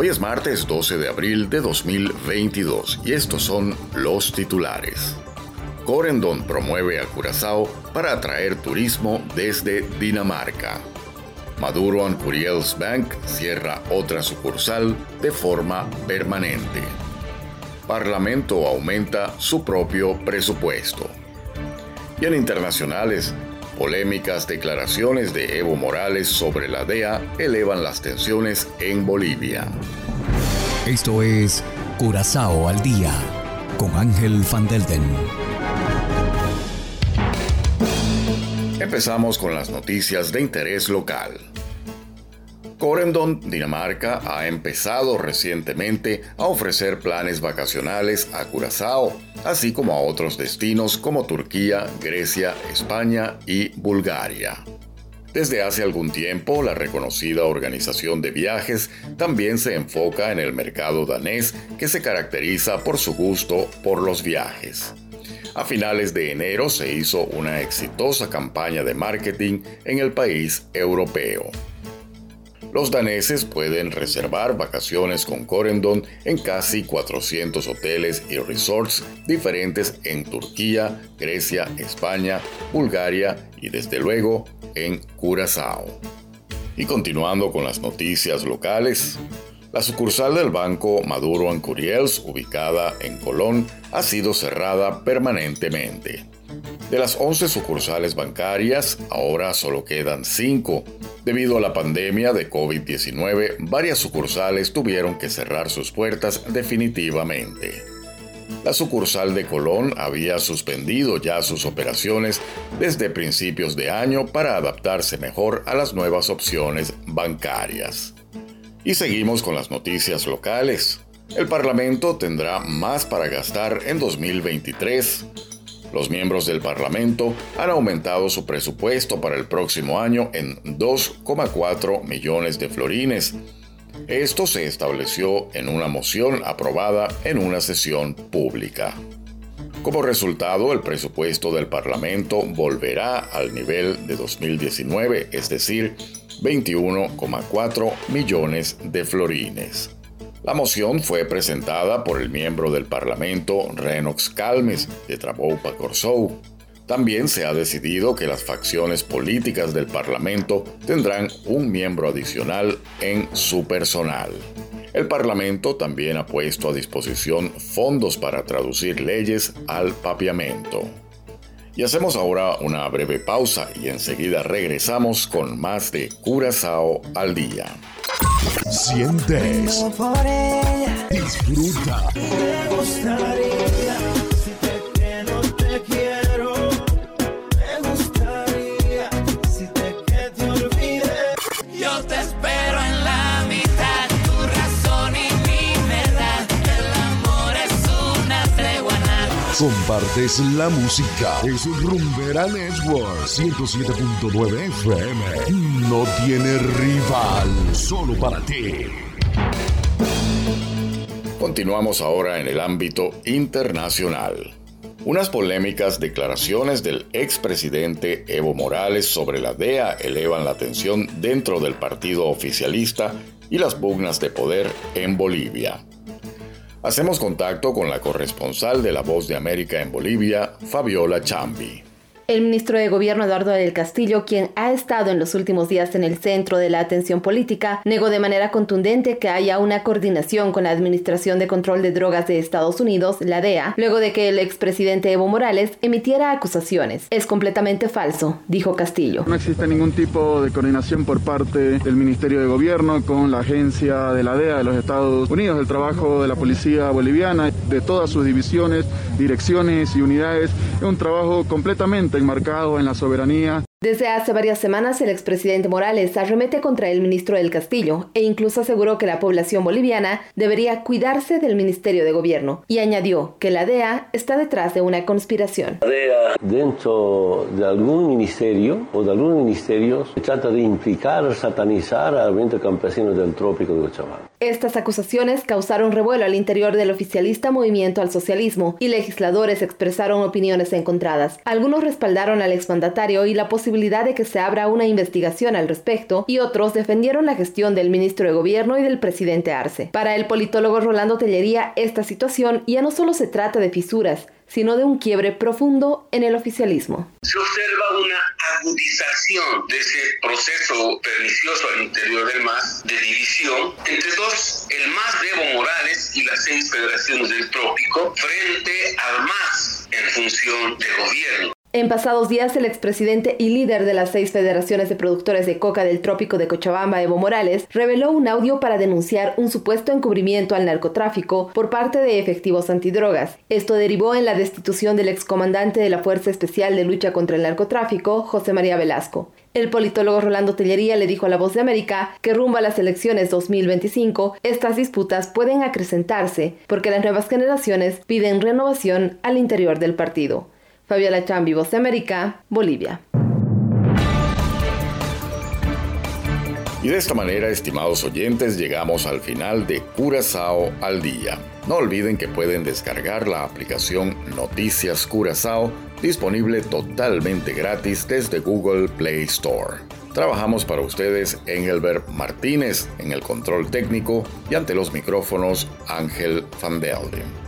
Hoy es martes 12 de abril de 2022 y estos son los titulares. Corendon promueve a Curazao para atraer turismo desde Dinamarca. Maduro and Curiels Bank cierra otra sucursal de forma permanente. Parlamento aumenta su propio presupuesto. Y en internacionales, Polémicas declaraciones de Evo Morales sobre la DEA elevan las tensiones en Bolivia. Esto es Curazao al día con Ángel Van Delden. Empezamos con las noticias de interés local. Corendon, Dinamarca, ha empezado recientemente a ofrecer planes vacacionales a Curazao, así como a otros destinos como Turquía, Grecia, España y Bulgaria. Desde hace algún tiempo, la reconocida organización de viajes también se enfoca en el mercado danés que se caracteriza por su gusto por los viajes. A finales de enero se hizo una exitosa campaña de marketing en el país europeo. Los daneses pueden reservar vacaciones con Corendon en casi 400 hoteles y resorts diferentes en Turquía, Grecia, España, Bulgaria y desde luego en Curazao. Y continuando con las noticias locales, la sucursal del banco Maduro Curiels, ubicada en Colón, ha sido cerrada permanentemente. De las 11 sucursales bancarias, ahora solo quedan 5. Debido a la pandemia de COVID-19, varias sucursales tuvieron que cerrar sus puertas definitivamente. La sucursal de Colón había suspendido ya sus operaciones desde principios de año para adaptarse mejor a las nuevas opciones bancarias. Y seguimos con las noticias locales. El Parlamento tendrá más para gastar en 2023 los miembros del Parlamento han aumentado su presupuesto para el próximo año en 2,4 millones de florines. Esto se estableció en una moción aprobada en una sesión pública. Como resultado, el presupuesto del Parlamento volverá al nivel de 2019, es decir, 21,4 millones de florines. La moción fue presentada por el miembro del Parlamento Renox Calmes de Traboupa Corsou. También se ha decidido que las facciones políticas del Parlamento tendrán un miembro adicional en su personal. El Parlamento también ha puesto a disposición fondos para traducir leyes al papiamento. Y hacemos ahora una breve pausa y enseguida regresamos con más de Curazao al día. Sientes. Disfruta. Me Compartes la música. Es Rumbera Network 107.9 FM. No tiene rival, solo para ti. Continuamos ahora en el ámbito internacional. Unas polémicas declaraciones del expresidente Evo Morales sobre la DEA elevan la tensión dentro del partido oficialista y las pugnas de poder en Bolivia. Hacemos contacto con la corresponsal de La Voz de América en Bolivia, Fabiola Chambi. El ministro de Gobierno Eduardo del Castillo, quien ha estado en los últimos días en el centro de la atención política, negó de manera contundente que haya una coordinación con la Administración de Control de Drogas de Estados Unidos, la DEA, luego de que el expresidente Evo Morales emitiera acusaciones. Es completamente falso, dijo Castillo. No existe ningún tipo de coordinación por parte del Ministerio de Gobierno con la agencia de la DEA de los Estados Unidos. El trabajo de la policía boliviana, de todas sus divisiones, direcciones y unidades, es un trabajo completamente enmarcado en la soberanía Desde hace varias semanas, el expresidente Morales arremete contra el ministro del Castillo e incluso aseguró que la población boliviana debería cuidarse del Ministerio de Gobierno y añadió que la DEA está detrás de una conspiración. La DEA dentro de algún ministerio o de algunos ministerios trata de implicar, satanizar al movimiento campesino del trópico de Cochabamba. Estas acusaciones causaron revuelo al interior del oficialista Movimiento al Socialismo y legisladores expresaron opiniones encontradas. Algunos respaldaron al exmandatario y la posibilidad de que se abra una investigación al respecto y otros defendieron la gestión del ministro de Gobierno y del presidente Arce. Para el politólogo Rolando Tellería, esta situación ya no solo se trata de fisuras, sino de un quiebre profundo en el oficialismo. Se observa una agudización de ese proceso pernicioso al interior del MAS de división entre dos, el MAS de Evo Morales y las seis federaciones del trópico, frente al MAS en función de gobierno. En pasados días, el expresidente y líder de las seis federaciones de productores de coca del trópico de Cochabamba, Evo Morales, reveló un audio para denunciar un supuesto encubrimiento al narcotráfico por parte de efectivos antidrogas. Esto derivó en la destitución del excomandante de la Fuerza Especial de Lucha contra el Narcotráfico, José María Velasco. El politólogo Rolando Tellería le dijo a La Voz de América que rumbo a las elecciones 2025, estas disputas pueden acrecentarse porque las nuevas generaciones piden renovación al interior del partido. Fabiola Chambi, Voz de América, Bolivia. Y de esta manera, estimados oyentes, llegamos al final de Curazao al Día. No olviden que pueden descargar la aplicación Noticias Curazao, disponible totalmente gratis desde Google Play Store. Trabajamos para ustedes Engelbert Martínez en el control técnico y ante los micrófonos Ángel Van Delden.